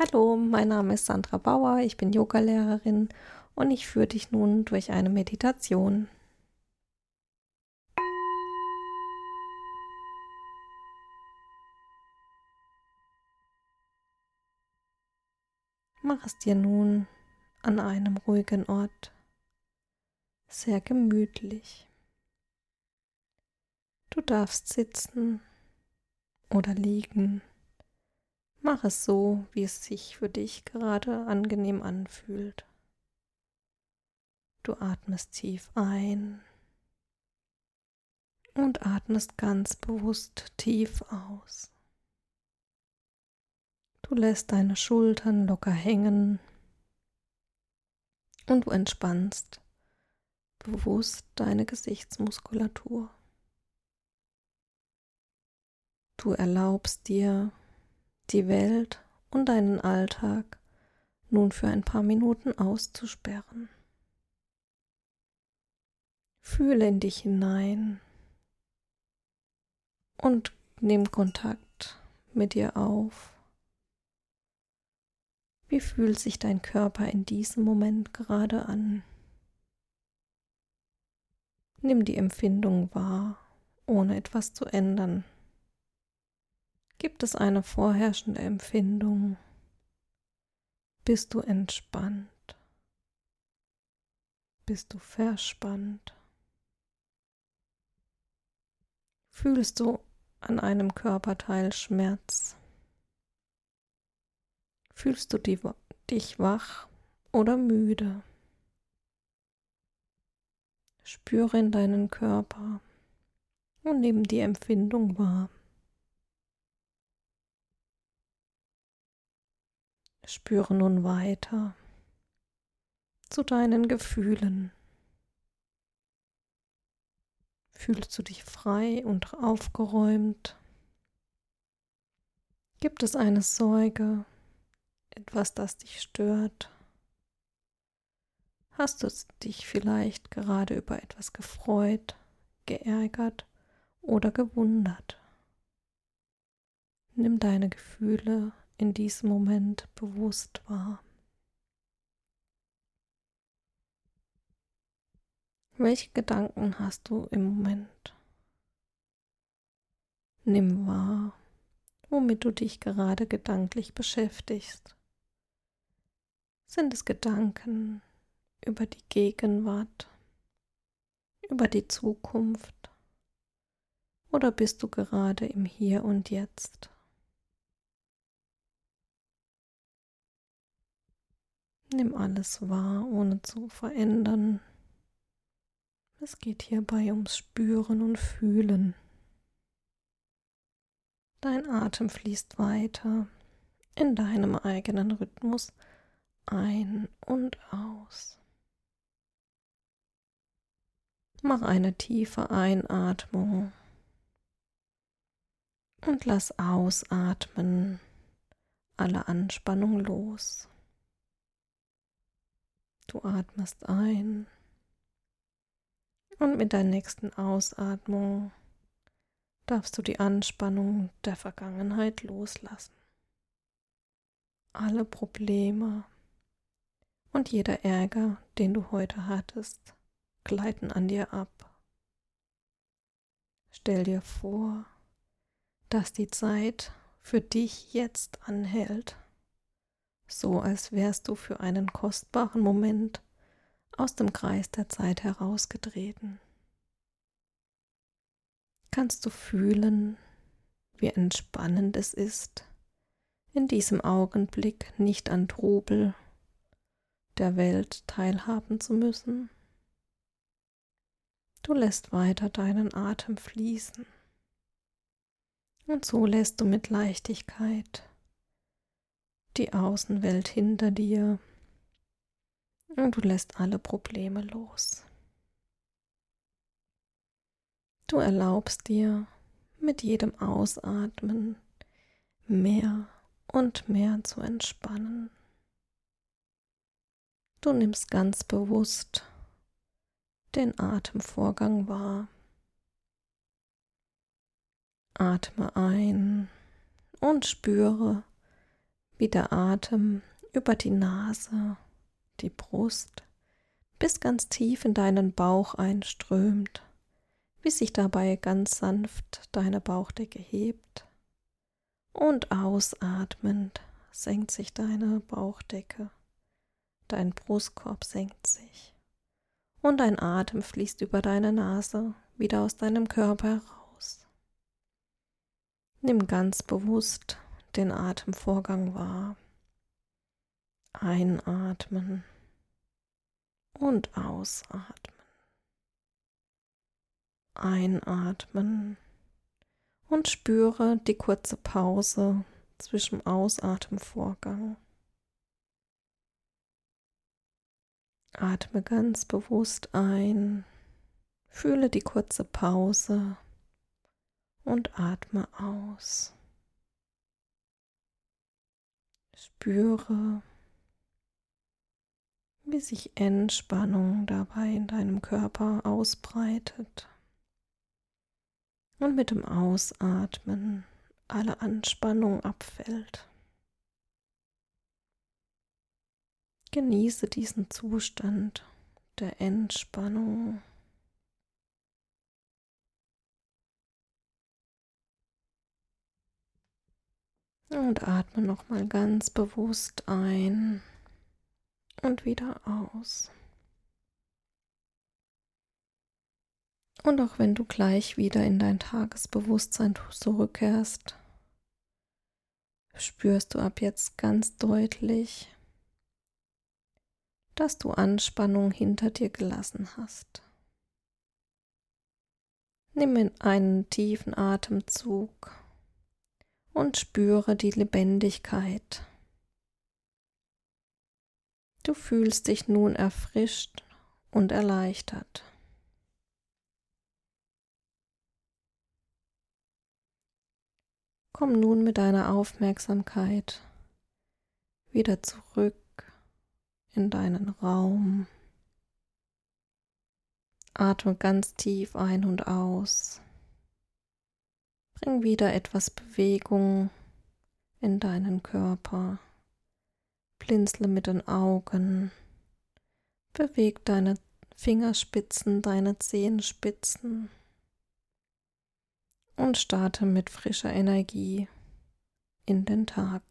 Hallo, mein Name ist Sandra Bauer, ich bin Yogalehrerin und ich führe dich nun durch eine Meditation. Mach es dir nun an einem ruhigen Ort, sehr gemütlich. Du darfst sitzen oder liegen. Mach es so, wie es sich für dich gerade angenehm anfühlt. Du atmest tief ein und atmest ganz bewusst tief aus. Du lässt deine Schultern locker hängen und du entspannst bewusst deine Gesichtsmuskulatur. Du erlaubst dir die Welt und deinen Alltag nun für ein paar Minuten auszusperren. Fühle in dich hinein und nimm Kontakt mit dir auf. Wie fühlt sich dein Körper in diesem Moment gerade an? Nimm die Empfindung wahr, ohne etwas zu ändern. Gibt es eine vorherrschende Empfindung? Bist du entspannt? Bist du verspannt? Fühlst du an einem Körperteil Schmerz? Fühlst du die, dich wach oder müde? Spüre in deinen Körper und nimm die Empfindung wahr. Spüre nun weiter zu deinen Gefühlen. Fühlst du dich frei und aufgeräumt? Gibt es eine Sorge, etwas, das dich stört? Hast du dich vielleicht gerade über etwas gefreut, geärgert oder gewundert? Nimm deine Gefühle in diesem Moment bewusst wahr. Welche Gedanken hast du im Moment? Nimm wahr, womit du dich gerade gedanklich beschäftigst. Sind es Gedanken über die Gegenwart, über die Zukunft oder bist du gerade im Hier und Jetzt? Nimm alles wahr, ohne zu verändern. Es geht hierbei ums Spüren und Fühlen. Dein Atem fließt weiter in deinem eigenen Rhythmus ein und aus. Mach eine tiefe Einatmung und lass ausatmen alle Anspannung los. Du atmest ein und mit der nächsten Ausatmung darfst du die Anspannung der Vergangenheit loslassen. Alle Probleme und jeder Ärger, den du heute hattest, gleiten an dir ab. Stell dir vor, dass die Zeit für dich jetzt anhält so als wärst du für einen kostbaren Moment aus dem Kreis der Zeit herausgetreten. Kannst du fühlen, wie entspannend es ist, in diesem Augenblick nicht an Trubel der Welt teilhaben zu müssen? Du lässt weiter deinen Atem fließen. Und so lässt du mit Leichtigkeit die Außenwelt hinter dir und du lässt alle Probleme los. Du erlaubst dir mit jedem Ausatmen mehr und mehr zu entspannen. Du nimmst ganz bewusst den Atemvorgang wahr. Atme ein und spüre, wie der Atem über die Nase, die Brust, bis ganz tief in deinen Bauch einströmt, wie sich dabei ganz sanft deine Bauchdecke hebt. Und ausatmend senkt sich deine Bauchdecke, dein Brustkorb senkt sich und dein Atem fließt über deine Nase wieder aus deinem Körper heraus. Nimm ganz bewusst den Atemvorgang wahr. Einatmen und ausatmen. Einatmen und spüre die kurze Pause zwischen Ausatemvorgang. Atme ganz bewusst ein, fühle die kurze Pause und atme aus. Spüre, wie sich Entspannung dabei in deinem Körper ausbreitet. Und mit dem Ausatmen alle Anspannung abfällt. Genieße diesen Zustand der Entspannung. Und atme nochmal ganz bewusst ein und wieder aus. Und auch wenn du gleich wieder in dein Tagesbewusstsein zurückkehrst, spürst du ab jetzt ganz deutlich, dass du Anspannung hinter dir gelassen hast. Nimm einen tiefen Atemzug und spüre die Lebendigkeit. Du fühlst dich nun erfrischt und erleichtert. Komm nun mit deiner Aufmerksamkeit wieder zurück in deinen Raum. Atme ganz tief ein und aus. Bring wieder etwas Bewegung in deinen Körper. Blinzle mit den Augen. Beweg deine Fingerspitzen, deine Zehenspitzen und starte mit frischer Energie in den Tag.